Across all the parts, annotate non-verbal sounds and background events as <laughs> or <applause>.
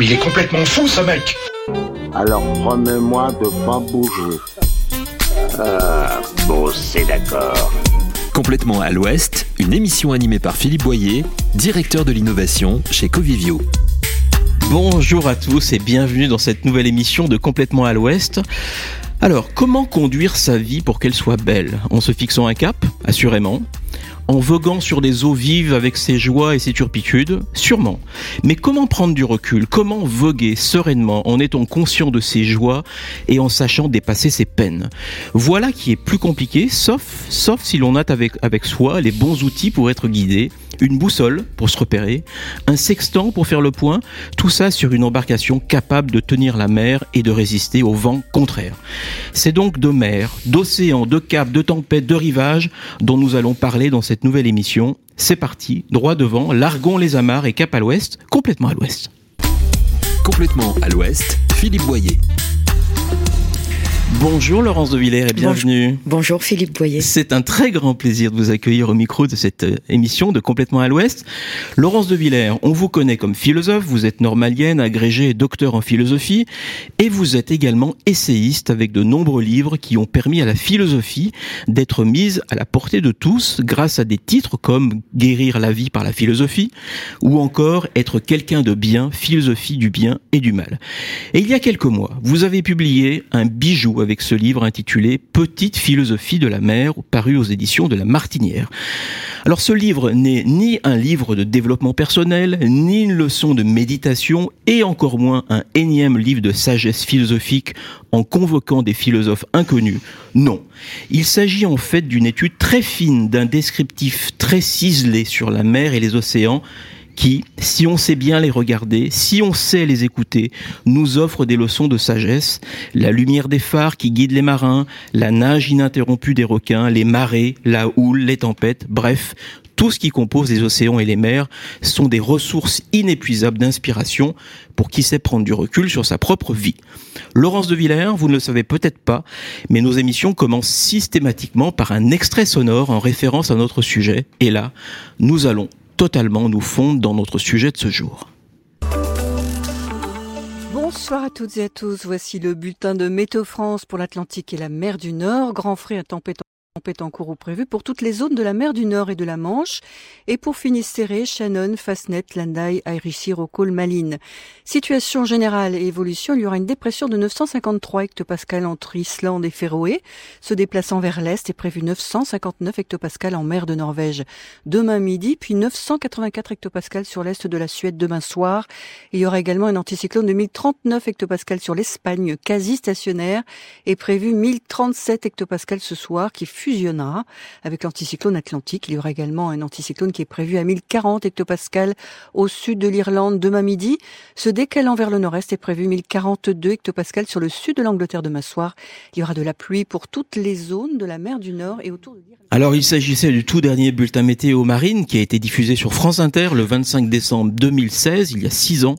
Mais il est complètement fou ce mec Alors promets-moi de pas bouger. Ah, bon, c'est d'accord. Complètement à l'Ouest, une émission animée par Philippe Boyer, directeur de l'innovation chez Covivio. Bonjour à tous et bienvenue dans cette nouvelle émission de Complètement à l'Ouest. Alors, comment conduire sa vie pour qu'elle soit belle? En se fixant un cap, assurément. En voguant sur des eaux vives avec ses joies et ses turpitudes Sûrement. Mais comment prendre du recul? Comment voguer sereinement en étant conscient de ses joies et en sachant dépasser ses peines? Voilà qui est plus compliqué, sauf, sauf si l'on a avec, avec soi les bons outils pour être guidé une boussole pour se repérer, un sextant pour faire le point, tout ça sur une embarcation capable de tenir la mer et de résister au vent contraire. C'est donc de mer, d'océan, de cap, de tempête, de rivage dont nous allons parler dans cette nouvelle émission. C'est parti, droit devant, largons les amarres et cap à l'ouest, complètement à l'ouest. Complètement à l'ouest, Philippe Boyer. Bonjour Laurence de Villers et bienvenue. Bonjour, Philippe Boyer. C'est un très grand plaisir de vous accueillir au micro de cette euh, émission de Complètement à l'Ouest. Laurence de Villers, on vous connaît comme philosophe, vous êtes normalienne, agrégée et docteur en philosophie, et vous êtes également essayiste avec de nombreux livres qui ont permis à la philosophie d'être mise à la portée de tous grâce à des titres comme Guérir la vie par la philosophie ou encore Être quelqu'un de bien, philosophie du bien et du mal. Et il y a quelques mois, vous avez publié un bijou avec ce livre intitulé Petite philosophie de la mer, paru aux éditions de la Martinière. Alors ce livre n'est ni un livre de développement personnel, ni une leçon de méditation, et encore moins un énième livre de sagesse philosophique en convoquant des philosophes inconnus. Non. Il s'agit en fait d'une étude très fine, d'un descriptif très ciselé sur la mer et les océans, qui, si on sait bien les regarder, si on sait les écouter, nous offrent des leçons de sagesse, la lumière des phares qui guident les marins, la nage ininterrompue des requins, les marées, la houle, les tempêtes, bref, tout ce qui compose les océans et les mers sont des ressources inépuisables d'inspiration pour qui sait prendre du recul sur sa propre vie. Laurence de Villers, vous ne le savez peut-être pas, mais nos émissions commencent systématiquement par un extrait sonore en référence à notre sujet. Et là, nous allons totalement nous fondre dans notre sujet de ce jour. Bonsoir à toutes et à tous. Voici le bulletin de Météo France pour l'Atlantique et la mer du Nord. Grand frais à tempête tempête en cours ou prévue pour toutes les zones de la mer du Nord et de la Manche. Et pour Finistère, Shannon, Fasnet, Landai, Airichir, Rocol, Malines. Situation générale et évolution, il y aura une dépression de 953 hectopascales entre Islande et Féroé. Se déplaçant vers l'est est prévu 959 hectopascales en mer de Norvège demain midi, puis 984 hectopascales sur l'est de la Suède demain soir. Il y aura également un anticyclone de 1039 hectopascales sur l'Espagne quasi stationnaire et prévu 1037 hectopascales ce soir qui fusionnera avec l'anticyclone atlantique. Il y aura également un anticyclone qui est prévu à 1040 hectopascales au sud de l'Irlande demain midi. Se décalant vers le nord-est est prévu 1042 hectopascales sur le sud de l'Angleterre demain soir. Il y aura de la pluie pour toutes les zones de la mer du Nord et autour de l'Irlande. Alors il s'agissait du tout dernier bulletin météo marine qui a été diffusé sur France Inter le 25 décembre 2016, il y a six ans.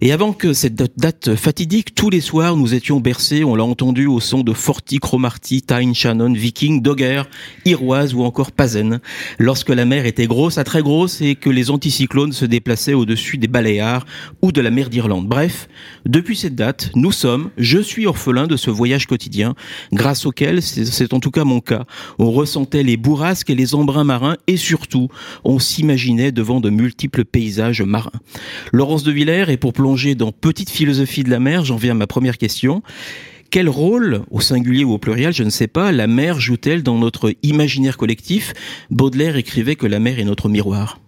Et avant que cette date fatidique, tous les soirs nous étions bercés, on l'a entendu au son de Forti, Cromarty, Tyne, Shannon, Viking, Dogger, Iroise ou encore Pazen, lorsque la mer était grosse à très grosse et que les anticyclones se déplaçaient au-dessus des Baléares ou de la mer d'Irlande. Bref, depuis cette date, nous sommes, je suis orphelin de ce voyage quotidien, grâce auquel, c'est en tout cas mon cas, on ressentait les bourrasques et les embruns marins et surtout, on s'imaginait devant de multiples paysages marins. Laurence de Villers, et pour plonger dans petite philosophie de la mer, j'en viens à ma première question. Quel rôle, au singulier ou au pluriel, je ne sais pas, la mer joue-t-elle dans notre imaginaire collectif? Baudelaire écrivait que la mer est notre miroir.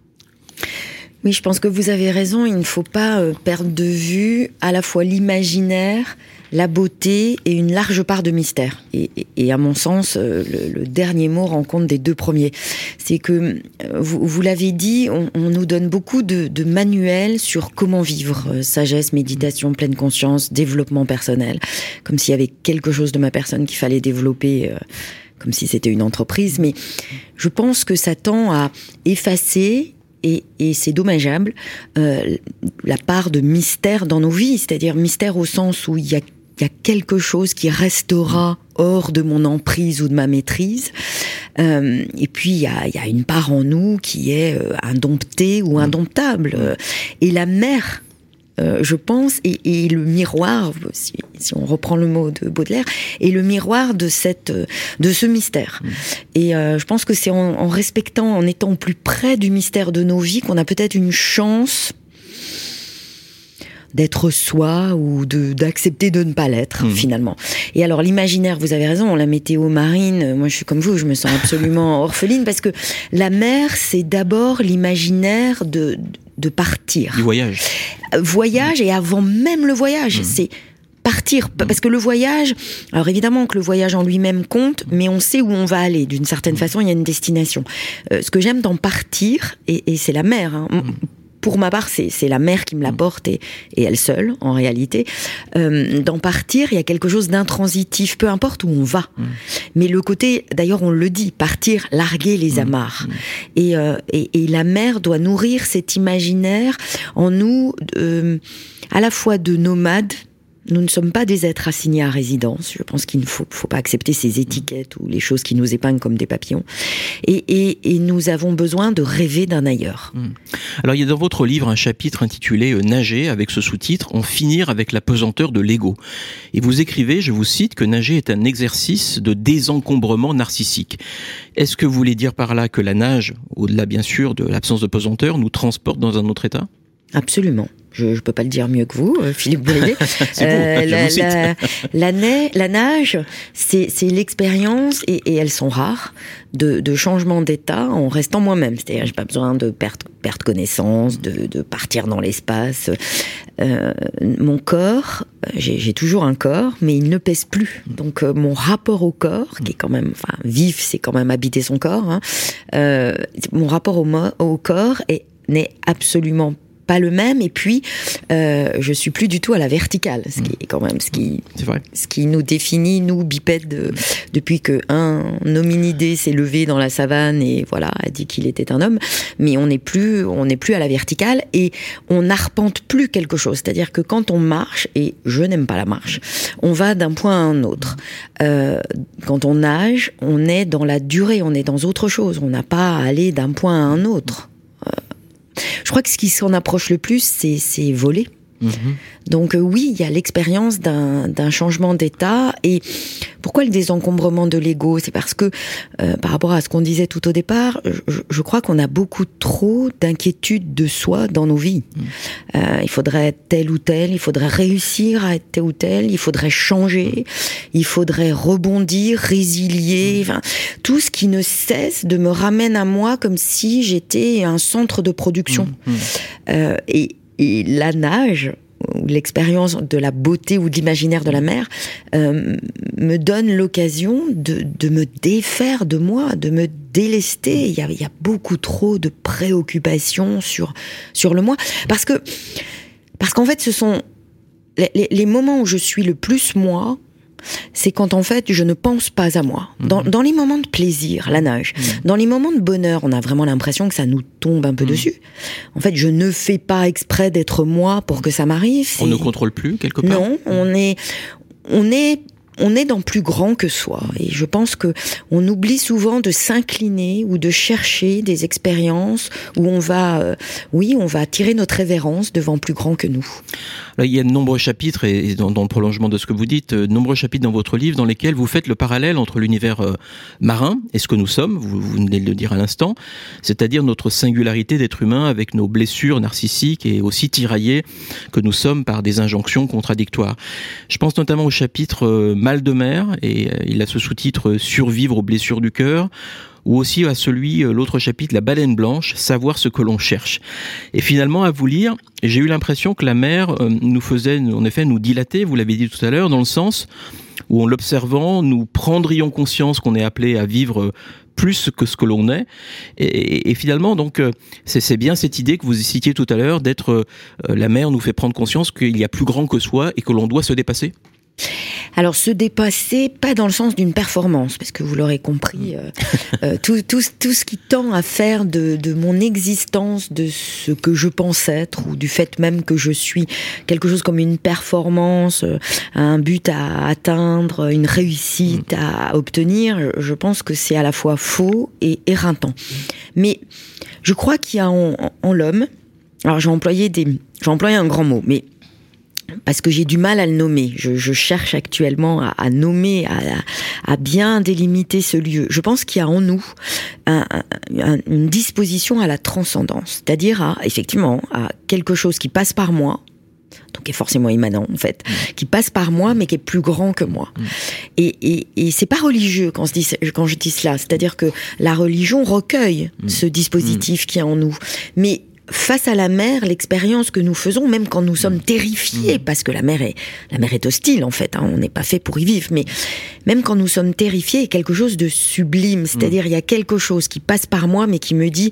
Oui, je pense que vous avez raison. Il ne faut pas perdre de vue à la fois l'imaginaire, la beauté et une large part de mystère. Et, et à mon sens, le, le, dernier mot rend compte des deux premiers. C'est que, vous, vous l'avez dit, on, on, nous donne beaucoup de, de, manuels sur comment vivre, sagesse, méditation, pleine conscience, développement personnel, comme s'il y avait quelque chose de ma personne qu'il fallait développer. Euh, comme si c'était une entreprise, mais je pense que ça tend à effacer et, et c'est dommageable, euh, la part de mystère dans nos vies, c'est-à-dire mystère au sens où il y a, il y a quelque chose qui restera hors de mon emprise ou de ma maîtrise. Euh, et puis il y a, il y a une part en nous qui est euh, indomptée ou indomptable. Et la mer euh, je pense, et, le miroir, si, on reprend le mot de Baudelaire, est le miroir de cette, de ce mystère. Mm. Et euh, je pense que c'est en, en respectant, en étant plus près du mystère de nos vies, qu'on a peut-être une chance d'être soi ou de d'accepter de ne pas l'être mmh. finalement. Et alors l'imaginaire, vous avez raison, la météo marine, moi je suis comme vous, je me sens absolument <laughs> orpheline parce que la mer c'est d'abord l'imaginaire de de partir. Du voyage. Voyage et avant même le voyage, mmh. c'est partir mmh. parce que le voyage alors évidemment que le voyage en lui-même compte mais on sait où on va aller d'une certaine façon il y a une destination euh, ce que j'aime dans partir et, et c'est la mer hein, pour ma part, c'est la mère qui me l'apporte et, et elle seule, en réalité. Euh, D'en partir, il y a quelque chose d'intransitif, peu importe où on va. Mm. Mais le côté, d'ailleurs, on le dit, partir, larguer les mm. amarres. Mm. Et, euh, et, et, la mère doit nourrir cet imaginaire en nous, euh, à la fois de nomades, nous ne sommes pas des êtres assignés à résidence. Je pense qu'il ne faut, pas accepter ces étiquettes ou les choses qui nous épinglent comme des papillons. Et, et, et nous avons besoin de rêver d'un ailleurs. Hmm. Alors il y a dans votre livre un chapitre intitulé euh, Nager avec ce sous-titre En finir avec la pesanteur de l'ego. Et vous écrivez, je vous cite, que nager est un exercice de désencombrement narcissique. Est-ce que vous voulez dire par là que la nage, au-delà bien sûr de l'absence de pesanteur, nous transporte dans un autre état? Absolument je ne peux pas le dire mieux que vous, euh, Philippe Boyer. <laughs> euh, la, la, la, la, nage, c'est l'expérience, et, et, elles sont rares, de, de changement d'état en restant moi-même. C'est-à-dire, j'ai pas besoin de perdre, perdre connaissance, de, de partir dans l'espace. Euh, mon corps, j'ai toujours un corps, mais il ne pèse plus. Donc, euh, mon rapport au corps, qui est quand même, enfin, vif, c'est quand même habiter son corps. Hein, mon rapport au, au corps n'est absolument pas pas le même. Et puis, euh, je suis plus du tout à la verticale, ce qui est quand même ce qui, ce qui nous définit nous bipèdes depuis que un hominidé s'est levé dans la savane et voilà a dit qu'il était un homme. Mais on n'est plus, on n'est plus à la verticale et on n'arpente plus quelque chose. C'est-à-dire que quand on marche et je n'aime pas la marche, on va d'un point à un autre. Euh, quand on nage, on est dans la durée, on est dans autre chose. On n'a pas à aller d'un point à un autre. Je crois que ce qui s'en approche le plus, c'est voler. Mhm. Donc euh, oui, il y a l'expérience d'un changement d'état. Et pourquoi le désencombrement de l'ego? C'est parce que euh, par rapport à ce qu'on disait tout au départ, je, crois qu'on a beaucoup trop d'inquiétudes de soi dans nos vies. Mhm. Euh, il faudrait être tel ou tel, il faudrait réussir à être tel ou tel, il faudrait changer, il faudrait rebondir, résilier. Mhm. Enfin, tout ce qui ne cesse de me ramène à moi comme si j'étais un centre de production. et et la nage, l'expérience de la beauté ou d'imaginaire de la mer euh, me donne l'occasion de, de, me défaire de moi, de me délester. Il y a, beaucoup trop de préoccupations sur sur le moi parce que parce qu'en fait ce sont les moments où je suis le plus moi c'est quand en fait je ne pense pas à moi. Dans, mhm. les moments de plaisir, la nage, mhm. dans les moments de bonheur, on a vraiment l'impression que ça nous tombe un peu mhm. dessus. En fait, je ne fais pas exprès d'être moi pour que ça m'arrive. On ne contrôle plus quelque part. Non, on est, on est on est dans plus grand que soi. Et je pense que on oublie souvent de s'incliner ou de chercher des expériences où on va, euh, oui, on va tirer notre révérence devant plus grand que nous. Il y a de nombreux chapitres, et dans, le prolongement de ce que vous dites, de euh, nombreux chapitres dans votre livre dans lesquels vous faites le parallèle entre l'univers euh, marin et ce que nous sommes, vous, vous venez de le dire à l'instant, c'est-à-dire notre singularité d'être humain avec nos blessures narcissiques et aussi tiraillés que nous sommes par des injonctions contradictoires. Je pense notamment au chapitre Mal de mer, et euh, il a ce sous-titre Survivre aux blessures du cœur, ou aussi à celui, euh, l'autre chapitre, La baleine blanche, savoir ce que l'on cherche. Et finalement, à vous lire, j'ai eu l'impression que la mer euh, nous faisait, en effet, nous dilater, vous l'avez dit tout à l'heure, dans le sens où en l'observant, nous prendrions conscience qu'on est appelé à vivre plus que ce que l'on est. Et, finalement, donc, c'est bien cette idée que vous citiez tout à l'heure d'être la mer nous fait prendre conscience qu'il y a plus grand que soi et que l'on doit se dépasser. Alors se dépasser, pas dans le sens d'une performance, parce que vous l'aurez compris, euh, <laughs> euh, tout, tout, tout, ce qui tend à faire de, de, mon existence, de ce que je pense être, ou du fait même que je suis quelque chose comme une performance, euh, un but à atteindre, une réussite à obtenir, je pense que c'est à la fois faux et éreintant. Mais je crois qu'il y a en, en l'homme alors j'ai employé des, j'ai employé un grand mot, mais parce que j'ai du mal à le nommer. Je, je cherche actuellement à, à nommer, à, à, bien délimiter ce lieu. Je pense qu'il y a en nous un, un, une disposition à la transcendance, c'est-à-dire à effectivement à quelque chose qui passe par moi, donc qui est forcément immanent en fait, mmh. qui passe par moi mais qui est plus grand que moi. Mmh. Et, et, et c'est pas religieux quand je dis, quand je dis cela, c'est-à-dire que la religion recueille mmh. ce dispositif qui est en nous, mais face à la mer, l'expérience que nous faisons, même quand nous sommes terrifiés, parce que la mer est, la mer est hostile en fait, hein, on n'est pas fait pour y vivre, mais même quand nous sommes terrifiés, il y a quelque chose de sublime, c'est-à-dire il y a quelque chose qui passe par moi, mais qui me dit,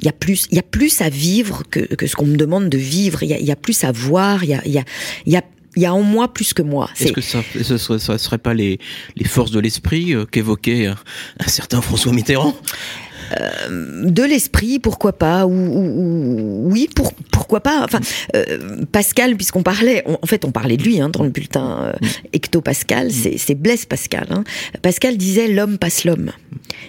il y a plus, il y a plus à vivre que, que ce qu'on me demande de vivre. Il y a, il y a plus à voir. Il y a, il y a, il y a il y a en moi plus que moi. Est-ce que ça, ce serait, ça serait pas les, les forces de l'esprit euh, qu'évoquait un, un certain François Mitterrand? Euh, de l'esprit, pourquoi pas, ou, ou, oui, pour, pourquoi pas. Enfin, euh, Pascal, puisqu'on parlait, on, en fait, on parlait de lui hein, dans le bulletin euh, Ecto Pascal, mm. c'est Blaise Pascal. Hein. Pascal disait l'homme passe l'homme.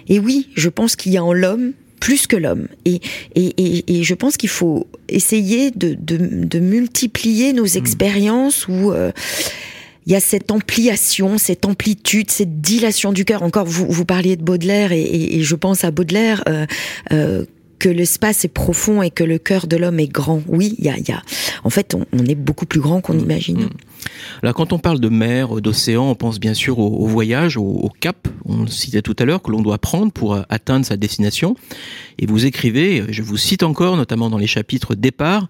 Et oui, je pense qu'il y a en l'homme plus que l'homme. Et, et, et, et, je pense qu'il faut essayer de, de, de multiplier nos expériences où euh, il y a cette ampliation, cette amplitude, cette dilation du cœur. Encore, vous, vous parliez de Baudelaire et, je pense à Baudelaire. Euh, euh, que l'espace est profond et que le cœur de l'homme est grand. Oui, il y a, y a, en fait, on, on est beaucoup plus grand qu'on mmh, imagine. Alors, quand on parle de mer, d'océan, on pense bien sûr au, au voyage, au, au, cap, on le citait tout à l'heure, que l'on doit prendre pour atteindre sa destination. Et vous écrivez, je vous cite encore, notamment dans les chapitres Départ,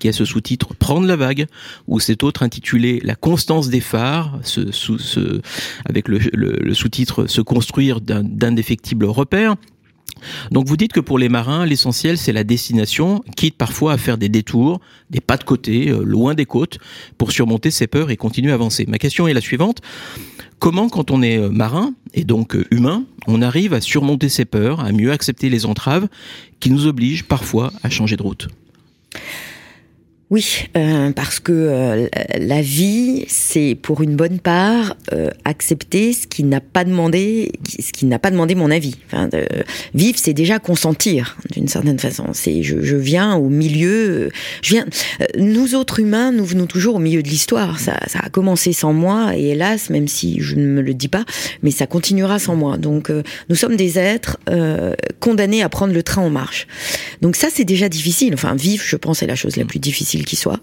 qui a ce sous-titre Prendre la vague, ou cet autre intitulé La constance des phares, ce, ce, ce, avec le, le, le sous-titre Se construire d'indéfectibles repères. Donc vous dites que pour les marins, l'essentiel c'est la destination, quitte parfois à faire des détours, des pas de côté, euh, loin des côtes, pour surmonter ses peurs et continuer à avancer. Ma question est la suivante. Comment, quand on est euh, marin, et donc euh, humain, on arrive à surmonter ses peurs, à mieux accepter les entraves qui nous obligent parfois à changer de route? Oui, euh, parce que euh, la vie, c'est pour une bonne part euh, accepter ce qui n'a pas demandé, ce qui n'a pas demandé mon avis. Enfin, vivre, c'est déjà consentir d'une certaine façon. C'est je, je, viens au milieu. Je viens. Nous autres humains, nous venons toujours au milieu de l'histoire. Ça, ça, a commencé sans moi et hélas, même si je ne me le dis pas, mais ça continuera sans moi. Donc, nous sommes des êtres condamnés à prendre le train en marche. Donc ça, c'est déjà difficile. Enfin, vivre, je pense, est la chose la plus difficile qui soit.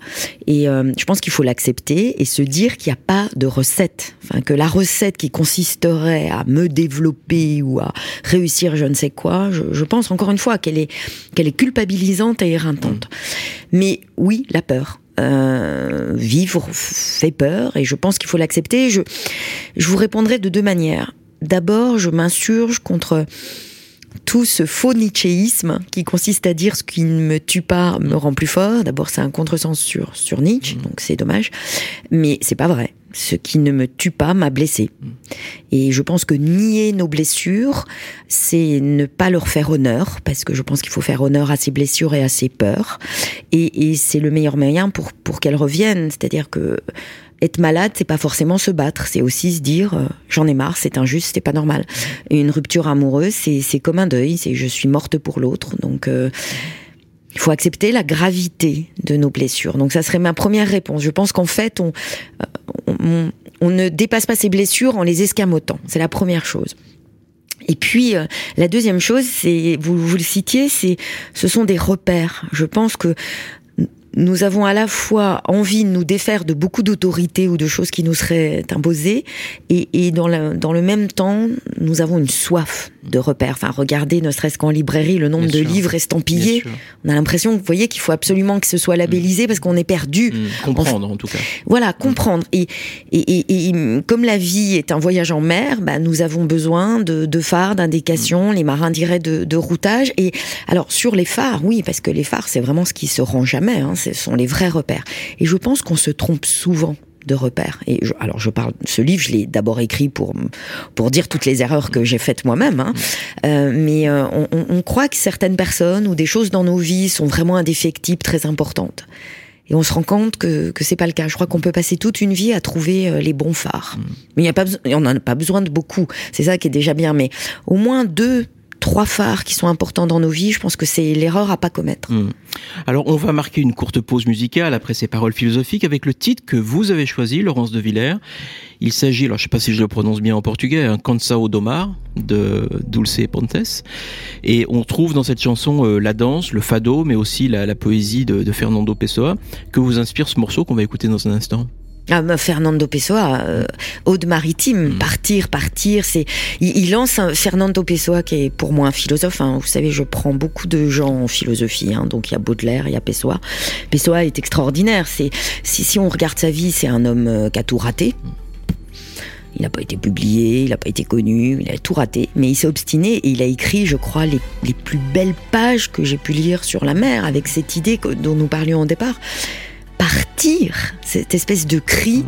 Et euh, je pense qu'il faut l'accepter et se dire qu'il n'y a pas de recette. Enfin, que la recette qui consisterait à me développer ou à réussir je ne sais quoi, je, je pense encore une fois qu'elle est, qu'elle est culpabilisante et éreintante. Mais oui, la peur. Euh, vivre fait peur et je pense qu'il faut l'accepter. Je, je vous répondrai de deux manières. D'abord, je m'insurge contre tout ce faux nietzschéisme qui consiste à dire ce qui ne me tue pas me rend plus fort. D'abord, c'est un contresens sur, sur Nietzsche, mmh. donc c'est dommage. Mais c'est pas vrai. Ce qui ne me tue pas m'a blessé. Mmh. Et je pense que nier nos blessures, c'est ne pas leur faire honneur, parce que je pense qu'il faut faire honneur à ses blessures et à ses peurs. Et, et c'est le meilleur moyen pour, pour qu'elles reviennent. C'est-à-dire que être malade, c'est pas forcément se battre, c'est aussi se dire euh, j'en ai marre, c'est injuste, c'est pas normal. Une rupture amoureuse, c'est c'est comme un deuil, c'est je suis morte pour l'autre. Donc euh, il faut accepter la gravité de nos blessures. Donc ça serait ma première réponse. Je pense qu'en fait on, on, on ne dépasse pas ses blessures en les escamotant. C'est la première chose. Et puis euh, la deuxième chose, c'est vous vous le citiez, c'est ce sont des repères. Je pense que nous avons à la fois envie de nous défaire de beaucoup d'autorités ou de choses qui nous seraient imposées, et, et dans, dans le même temps, nous avons une soif de repères. Enfin, regardez, ne serait-ce qu'en librairie, le nombre Bien de sûr. livres estampillés. On a l'impression, vous voyez, qu'il faut absolument que ce soit labellisé mmh. parce qu'on est perdu. Mmh. Comprendre, en, en, tout cas. Voilà, comprendre. Et, et, et, comme la vie est un voyage en mer, bah, nous avons besoin de, de phares, d'indications. Les marins diraient de, de, routage. Et alors, sur les phares, oui, parce que les phares, c'est vraiment ce qui se rend jamais. Hein, ce sont les vrais repères. Et je pense qu'on se trompe souvent de repères. Et je, alors je parle, ce livre, je l'ai d'abord écrit pour pour dire toutes les erreurs que j'ai faites moi-même. Hein. Euh, mais euh, on, on, croit que certaines personnes ou des choses dans nos vies sont vraiment indéfectibles, très importantes. Et on se rend compte que que c'est pas le cas. Je crois qu'on peut passer toute une vie à trouver euh, les bons phares. Mmh. Mais il y a pas, on en a pas besoin de beaucoup. C'est ça qui est déjà bien. Mais au moins deux trois phares qui sont importants dans nos vies. Je pense que c'est l'erreur à pas commettre. Hmm. Alors, on va marquer une courte pause musicale après ces paroles philosophiques avec le titre que vous avez choisi, Laurence de Villers. Il s'agit, alors je sais pas si je le prononce bien en portugais, un Cansao Domar de Dulce Pontes. Et on trouve dans cette chanson euh, la danse, le fado, mais aussi la, la poésie de, de Fernando Pessoa que vous inspire ce morceau qu'on va écouter dans un instant. Ah, bah, Fernando Pessoa, euh, Aude maritime, Mm. partir, partir. C'est, il, il lance un, Fernando Pessoa qui est pour moi un philosophe. hein. Vous savez, je prends beaucoup de gens en philosophie. hein. Donc il y a Baudelaire, il y a Pessoa. Pessoa est extraordinaire. C'est, si, si on regarde sa vie, c'est un homme euh, qui a tout raté. Il n'a pas été publié, il n'a pas été connu, il a tout raté. Mais il s'est obstiné et il a écrit, je crois, les, les plus belles pages que j'ai pu lire sur la mer, avec cette idée que- dont nous parlions au départ. Partir, cette espèce de cri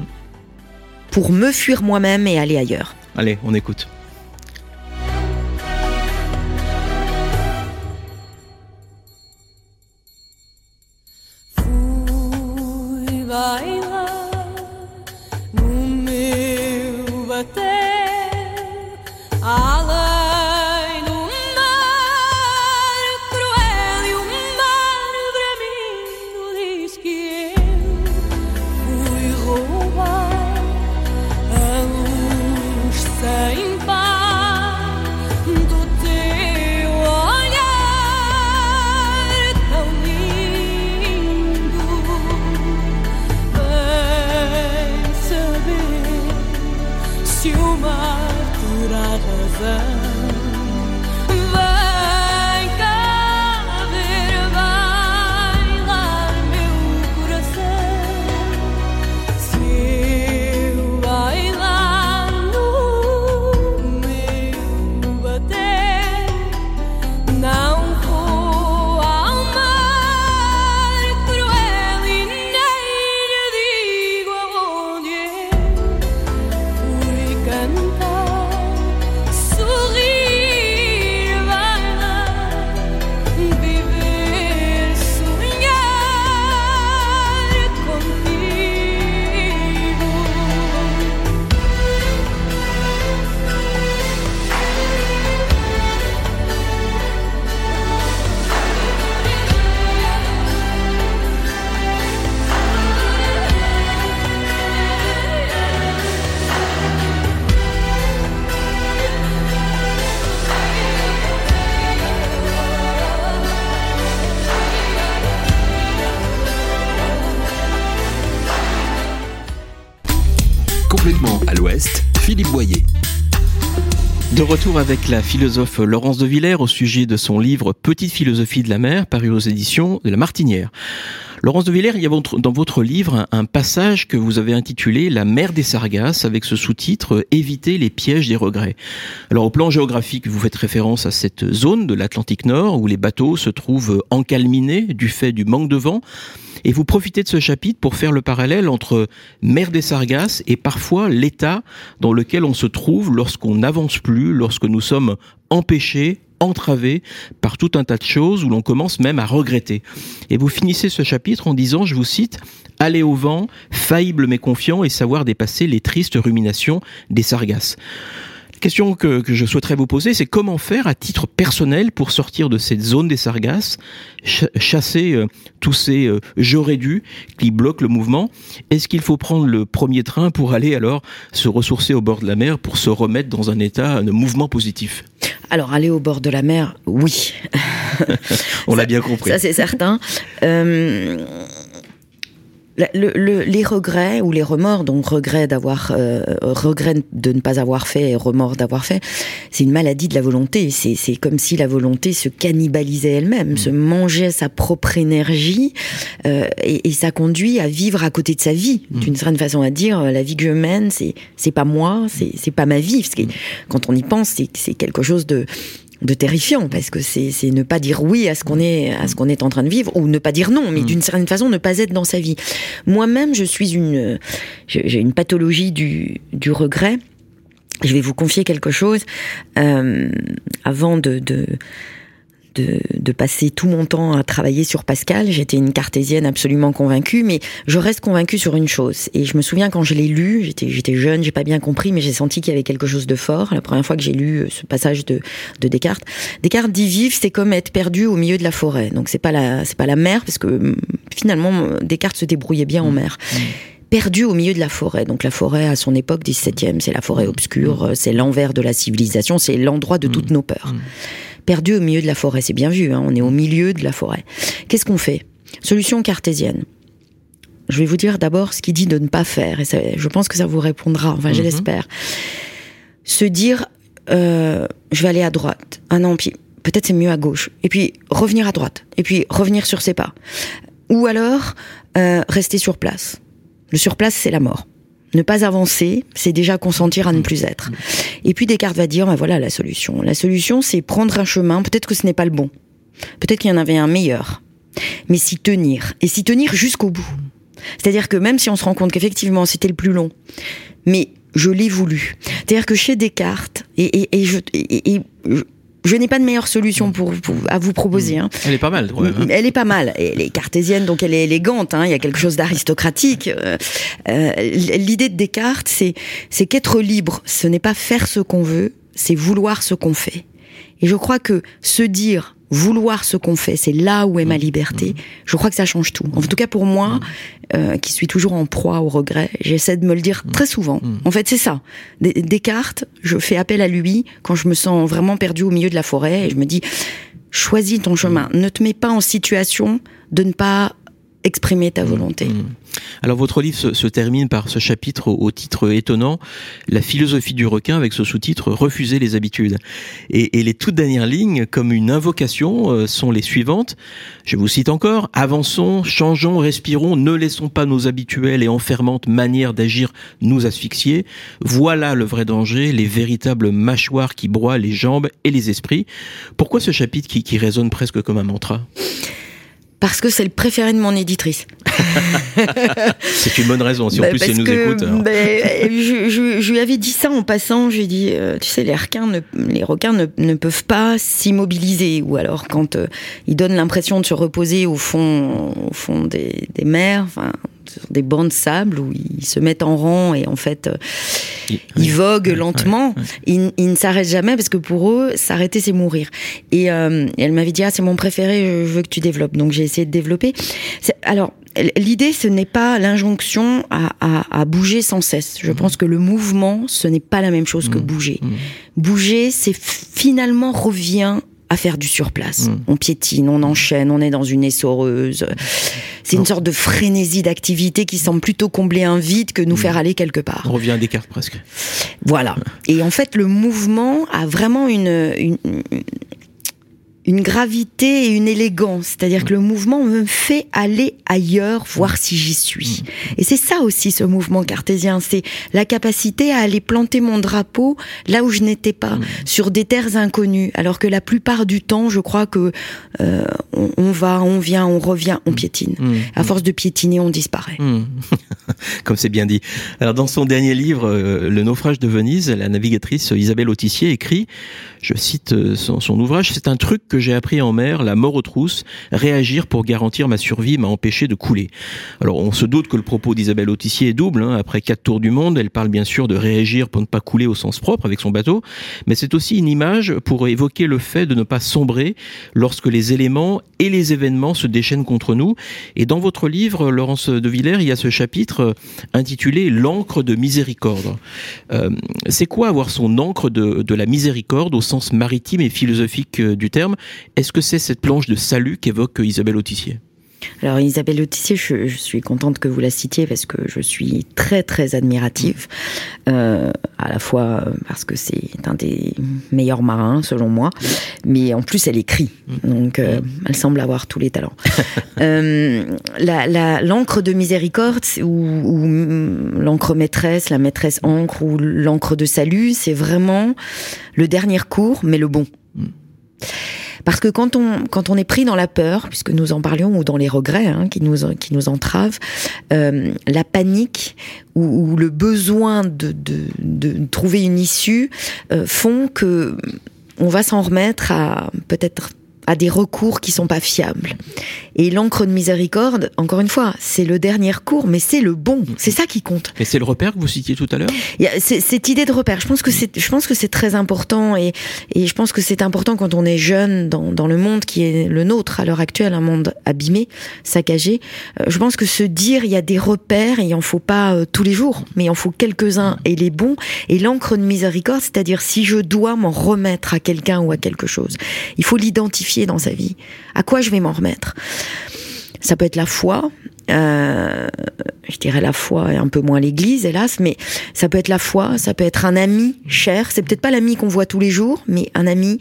pour me fuir moi-même et aller ailleurs. Allez, on écoute. Fui retour avec la philosophe Laurence de Villers au sujet de son livre Petite philosophie de la mer, paru aux éditions de la Martinière. Laurence de Villers, il y a dans votre livre un passage que vous avez intitulé La mer des Sargasses avec ce sous-titre Éviter les pièges des regrets. Alors au plan géographique, vous faites référence à cette zone de l'Atlantique Nord où les bateaux se trouvent encalminés du fait du manque de vent. Et vous profitez de ce chapitre pour faire le parallèle entre mer des Sargasses et parfois l'état dans lequel on se trouve lorsqu'on n'avance plus, lorsque nous sommes empêchés, entravés par tout un tas de choses où l'on commence même à regretter. Et vous finissez ce chapitre en disant, je vous cite, Aller au vent, faillible mais confiant et savoir dépasser les tristes ruminations des sargasses. La question que, je souhaiterais vous poser, c'est comment faire à titre personnel pour sortir de cette zone des sargasses, ch- chasser euh, tous ces euh, j'aurais dû qui bloquent le mouvement. Est-ce qu'il faut prendre le premier train pour aller alors se ressourcer au bord de la mer pour se remettre dans un état de mouvement positif? Alors, aller au bord de la mer, oui. <laughs> On l'a bien compris. Ça, c'est certain. Euh, le- le- les regrets ou les remords, donc regret d'avoir, euh, regret de ne pas avoir fait et remords d'avoir fait, c'est une maladie de la volonté. C'est, c'est comme si la volonté se cannibalisait elle-même, se mangeait sa propre énergie, euh, et, et ça conduit à vivre à côté de sa vie. D'une certaine façon à dire, euh, la vie que je mène, c'est, c'est pas moi, c'est, c'est pas ma vie. Parce que quand on y pense, c'est, c'est quelque chose de de terrifiant parce que c'est c'est ne pas dire oui à ce qu'on est à ce qu'on est en train de vivre ou ne pas dire non mais d'une certaine façon ne pas être dans sa vie. Moi-même je suis une j'ai j'ai une pathologie du du regret. Je vais vous confier quelque chose euh, avant de, de de, de passer tout mon temps à travailler sur Pascal. J'étais une cartésienne absolument convaincue, mais je reste convaincue sur une chose. Et je me souviens quand je l'ai lu, j'étais, j'étais jeune, j'ai pas bien compris, mais j'ai senti qu'il y avait quelque chose de fort. La première fois que j'ai lu euh, ce passage de, de Descartes, Descartes dit vivre, c'est comme être perdu au milieu de la forêt. Donc c'est pas la, c'est pas la mer, parce que hum, finalement Descartes se débrouillait bien en mer perdu au milieu de la forêt. Donc la forêt à son époque 17e, c'est la forêt obscure, euh, c'est l'envers de la civilisation, c'est l'endroit de toutes nos peurs. Perdu au milieu de la forêt, c'est bien vu, hein, on est au milieu de la forêt. Qu'est-ce qu'on fait? Solution cartésienne. Je vais vous dire d'abord ce qu'il dit de ne pas faire, et ça- je pense que ça vous répondra, enfin je l'espère. Se dire, euh, je vais aller à droite. Ah non, puis peut-être c'est mieux à gauche. Et puis revenir à droite. Et puis revenir sur ses pas. Ou alors euh, rester sur place. Le sur place, c'est la mort. Ne pas avancer, c'est déjà consentir à ne plus être. Et puis Descartes va dire, ben voilà la solution. La solution, c'est prendre un chemin, peut-être que ce n'est pas le bon. Peut-être qu'il y en avait un meilleur. Mais s'y tenir. Et s'y tenir jusqu'au bout. C'est-à-dire que même si on se rend compte qu'effectivement c'était le plus long, mais je l'ai voulu. C'est-à-dire que chez Descartes, et, et, et je, et- et je, n'ai pas de meilleure solution pour, pour- à vous proposer. Hein. Elle est pas mal. ouais, hein. Elle est pas mal. Elle est cartésienne, donc elle est élégante. Hein. Il y a quelque chose d'aristocratique. Euh, euh, L'idée de Descartes, c'est c'est qu'être libre, ce n'est pas faire ce qu'on veut, c'est vouloir ce qu'on fait. Et je crois que se dire vouloir ce qu'on fait, c'est là où est ma liberté. Je crois que ça change tout. En tout cas pour moi, euh, qui suis toujours en proie au regret, j'essaie de me le dire très souvent. En fait, c'est ça. Des- Descartes, je fais appel à lui quand je me sens vraiment perdu au milieu de la forêt et je me dis choisis ton chemin. Ne te mets pas en situation de ne pas exprimer ta volonté. Alors votre livre se, termine par ce chapitre au, titre étonnant, La philosophie du requin, avec ce sous-titre Refuser les habitudes. Et, les toutes dernières lignes, comme une invocation, euh, sont les suivantes. Je vous cite encore, Avançons, changeons, respirons, ne laissons pas nos habituelles et enfermantes manières d'agir nous asphyxier. Voilà le vrai danger, les véritables mâchoires qui broient les jambes et les esprits. Pourquoi ce chapitre qui résonne presque comme un mantra? Parce que c'est le préféré de mon éditrice. <laughs> C'est une bonne raison, si en Bah, plus elle nous que, écoute. bah, je, je- je lui avais dit ça en passant. Je lui ai dit, euh, tu sais, les requins, ne, les requins ne, ne peuvent pas s'immobiliser. Ou alors, quand euh, ils donnent l'impression de se reposer au fond, au fond des, des mers, enfin, des bancs de sable où ils se mettent en rang et en fait, euh, Il- ils voguent lentement. Ils, ils ne s'arrêtent jamais parce que pour eux, s'arrêter, c'est mourir. Et, euh, elle m'avait dit, ah, c'est mon préféré, je veux que tu développes. Donc j'ai essayé de développer. Alors, l'idée, ce n'est pas l'injonction à, à- à bouger sans cesse. Je pense que le mouvement, ce n'est pas la même chose que bouger. Bouger, c'est finalement revient à faire du surplace. On piétine, on enchaîne, on est dans une essoreuse. C'est une sorte de frénésie d'activité qui semble plutôt combler un vide que nous faire aller quelque part. On revient à Descartes presque. Voilà. Et en fait, le mouvement a vraiment une, une, une gravité et une élégance. C'est-à-dire que le mouvement me fait aller ailleurs, voir si j'y suis. Et c'est ça aussi, ce mouvement cartésien. C'est la capacité à aller planter mon drapeau là où je n'étais pas, sur des terres inconnues. Alors que la plupart du temps, je crois que euh, on, on va, on vient, on revient, on piétine. À force de piétiner, on disparaît. <laughs> Comme c'est bien dit. Alors dans son dernier livre, euh, Le naufrage de Venise, la navigatrice Isabelle Autissier écrit, je cite euh, son, son ouvrage, c'est un truc j'ai appris en mer, la mort aux trousses, réagir pour garantir ma survie m'a empêché de couler. Alors on se doute que le propos d'Isabelle Autissier est double. hein. Après quatre tours du monde, elle parle bien sûr de réagir pour ne pas couler au sens propre avec son bateau, mais c'est aussi une image pour évoquer le fait de ne pas sombrer lorsque les éléments et les événements se déchaînent contre nous. Et dans votre livre, Laurence de Villers, il y a ce chapitre euh, intitulé L'encre de miséricorde. Euh, c'est quoi avoir son encre de, de la miséricorde au sens maritime et philosophique euh, du terme? Est-ce que c'est cette planche de salut qu'évoque Isabelle Autissier? Alors Isabelle Autissier, je, je suis contente que vous la citiez parce que je suis très très admirative, euh, à la fois parce que c'est un des meilleurs marins selon moi, mais en plus elle écrit, donc euh, elle semble avoir tous les talents. <laughs> euh, la, la, l'encre de miséricorde ou, ou l'encre maîtresse, la maîtresse encre ou l'encre de salut, c'est vraiment le dernier cours, mais le bon. Parce que quand on, quand on est pris dans la peur, puisque nous en parlions, ou dans les regrets hein, qui, nous, qui nous entravent, euh, la panique ou, le besoin de, de, de trouver une issue euh, font que on va s'en remettre à peut-être à des recours qui sont pas fiables. Et l'encre de miséricorde, encore une fois, c'est le dernier recours, mais c'est le bon. C'est ça qui compte. Et c'est le repère que vous citiez tout à l'heure cette idée de repère, je pense que c'est, je pense que c'est très important et, et je pense que c'est important quand on est jeune dans, dans le monde qui est le nôtre à l'heure actuelle, un monde abîmé, saccagé. Euh, je pense que se dire il y a des repères, et il en faut pas euh, tous les jours, mais il en faut quelques-uns et les bons. Et l'encre de miséricorde, c'est-à-dire si je dois m'en remettre à quelqu'un ou à quelque chose, il faut l'identifier dans sa vie. À quoi je vais m'en remettre? Ça peut être la foi. Euh, je dirais la foi et un peu moins l'église, hélas, mais ça peut être la foi, ça peut être un ami cher. C'est peut-être pas l'ami qu'on voit tous les jours, mais un ami.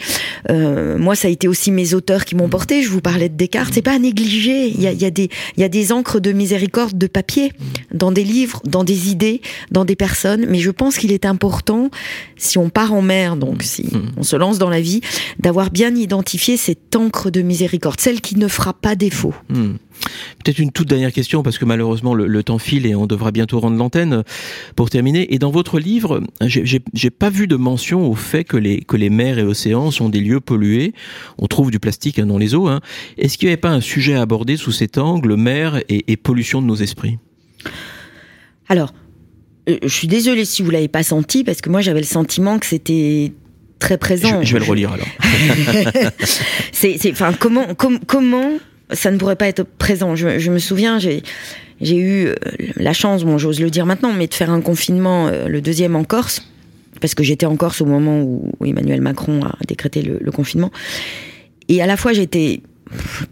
Euh, moi, ça a été aussi mes auteurs qui m'ont porté. Je vous parlais de Descartes. C'est pas à négliger. Il y a, il y a des, il y a des encres de miséricorde de papier dans des livres, dans des idées, dans des personnes. Mais je pense qu'il est important, si on part en mer, donc si on se lance dans la vie, d'avoir bien identifié cette encre de miséricorde, celle qui ne fera pas défaut. Hmm. Peut-être une toute dernière question, parce que malheureusement le, le temps file et on devra bientôt rendre l'antenne pour terminer. Et dans votre livre, j'ai- pas vu de mention au fait que les, que les mers et océans sont des lieux pollués. On trouve du plastique hein, dans les eaux. hein. Est-ce qu'il n'y avait pas un sujet à aborder sous cet angle, mer et, et pollution de nos esprits? Alors, euh, je suis désolée si vous l'avez pas senti, parce que moi j'avais le sentiment que c'était très présent. je, je vais le relire alors. <laughs> c'est, c'est, enfin, comment, com- comment ça ne pourrait pas être présent je, je me souviens, j'ai, eu euh, la chance, bon, j'ose le dire maintenant, mais de faire un confinement, euh, le deuxième en Corse, parce que j'étais en Corse au moment où, Emmanuel Macron a décrété le, le confinement. Et à la fois, j'étais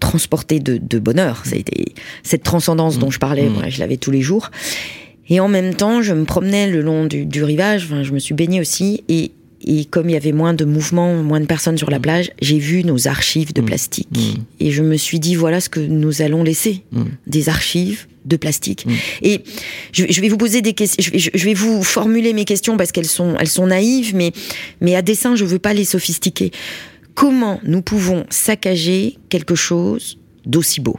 transportée de, de bonheur. Été cette transcendance dont je parlais, Mmh. moi, je l'avais tous les jours. Et en même temps, je me promenais le long du, du rivage, enfin, je me suis baignée aussi, et, et comme il y avait moins de mouvements, moins de personnes sur la plage, j'ai vu nos archives de plastique. Mmh. Et je me suis dit, voilà ce que nous allons laisser. Mm. Des archives de plastique. Mm. Et je, je vais vous poser des questions, je vais, je vais vous formuler mes questions parce qu'elles sont, elles sont naïves, mais, mais à dessein, je veux pas les sophistiquer. Comment nous pouvons saccager quelque chose d'aussi beau?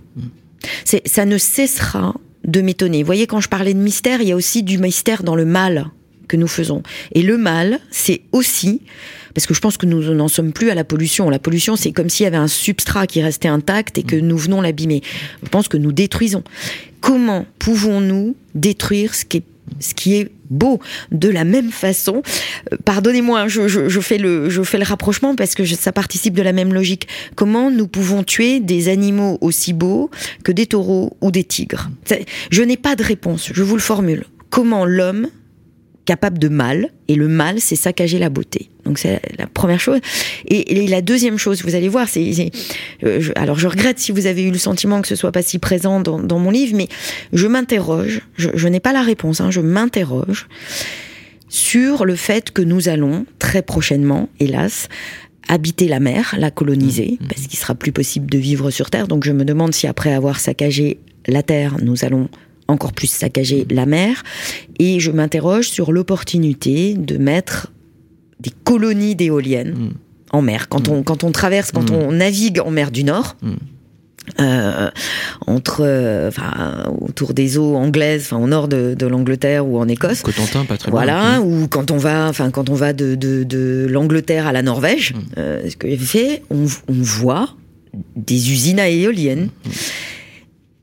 Ça ne cessera de m'étonner. Vous voyez, quand je parlais de mystère, il y a aussi du mystère dans le mal que nous faisons. Et le mal, c'est aussi, parce que je pense que nous n'en sommes plus à la pollution. La pollution, c'est comme s'il y avait un substrat qui restait intact et que nous venons l'abîmer. Je pense que nous détruisons. Comment pouvons-nous détruire ce qui est ce qui est beau? De la même façon. Euh, Pardonnez-moi, je, je, je fais le je fais le rapprochement parce que je- ça participe de la même logique. Comment nous pouvons tuer des animaux aussi beaux que des taureaux ou des tigres? Je n'ai pas de réponse. Je vous le formule. Comment l'homme capable de mal, et le mal, c'est saccager la beauté. Donc c'est la première chose. Et, et la deuxième chose, vous allez voir, c'est, euh, alors je regrette si vous avez eu le sentiment que ce soit pas si présent dans, dans mon livre, mais je m'interroge, je, je n'ai pas la réponse, hein, je m'interroge sur le fait que nous allons très prochainement, hélas, habiter la mer, la coloniser, parce qu'il sera plus possible de vivre sur Terre. Donc je me demande si après avoir saccagé la Terre, nous allons encore plus saccager la mer. Et je m'interroge sur l'opportunité de mettre des colonies d'éoliennes en mer. Quand on, quand on traverse, quand on navigue en mer du Nord, euh, entre, euh, enfin, autour des eaux anglaises, enfin, au nord de, de l'Angleterre ou en Écosse. Cotentin, pas très. Voilà, ou quand on va, enfin quand on va de, de, de l'Angleterre à la Norvège, euh, ce que j'ai fait, on, on voit des usines à éoliennes.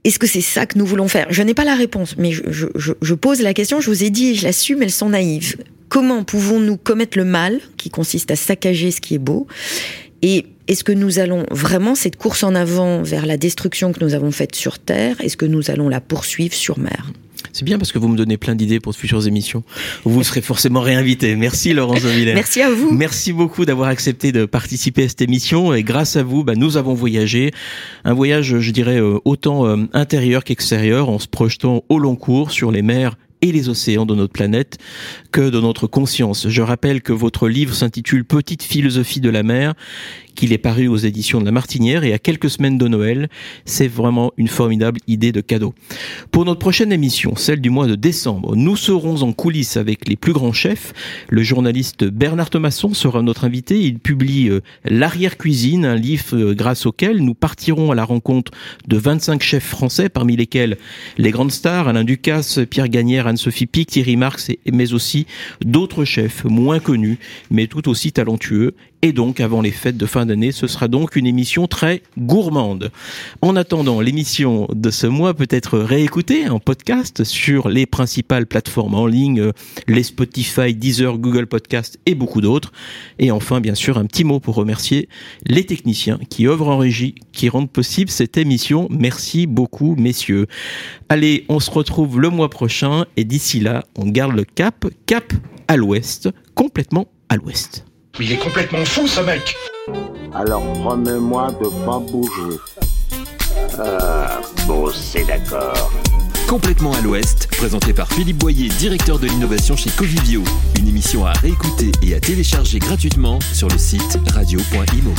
Est-ce que c'est ça que nous voulons faire? Je n'ai pas la réponse, mais je, je, je, pose la question. Je vous ai dit, je l'assume, elles sont naïves. Comment pouvons-nous commettre le mal, qui consiste à saccager ce qui est beau? Et est-ce que nous allons vraiment cette course en avant vers la destruction que nous avons faite sur Terre? Est-ce que nous allons la poursuivre sur mer? C'est bien parce que vous me donnez plein d'idées pour de futures émissions. Vous serez forcément réinvité. Merci Laurence Villers. Merci à vous. Merci beaucoup d'avoir accepté de participer à cette émission et grâce à vous, bah, nous avons voyagé. Un voyage, je dirais, euh, autant euh, intérieur qu'extérieur en se projetant au long cours sur les mers et les océans de notre planète que de notre conscience. Je rappelle que votre livre s'intitule Petite philosophie de la mer, qu'il est paru aux éditions de la Martinière et à quelques semaines de Noël. C'est vraiment une formidable idée de cadeau. Pour notre prochaine émission, celle du mois de décembre, nous serons en coulisses avec les plus grands chefs. Le journaliste Bernard Thomasson sera notre invité. Il publie euh, L'arrière-cuisine, un livre euh, grâce auquel nous partirons à la rencontre de 25 chefs français, parmi lesquels les grandes stars, Alain Ducasse, Pierre Gagnère, Anne-Sophie Pic, Thierry Marx, mais aussi d'autres chefs moins connus, mais tout aussi talentueux Et donc, avant les fêtes de fin d'année, ce sera donc une émission très gourmande. En attendant, l'émission de ce mois peut être réécoutée en podcast sur les principales plateformes en ligne, euh, les Spotify, Deezer, Google Podcast et beaucoup d'autres. Et enfin, bien sûr, un petit mot pour remercier les techniciens qui œuvrent en régie, qui rendent possible cette émission. Merci beaucoup, messieurs. Allez, on se retrouve le mois prochain et d'ici là, on garde le cap, cap à l'ouest, complètement à l'ouest. Mais il est complètement fou ce mec Alors promets-moi de pas bouger. Ah, bon, c'est d'accord. Complètement à l'Ouest, présenté par Philippe Boyer, directeur de l'innovation chez Covivio. Une émission à réécouter et à télécharger gratuitement sur le site radio.imo.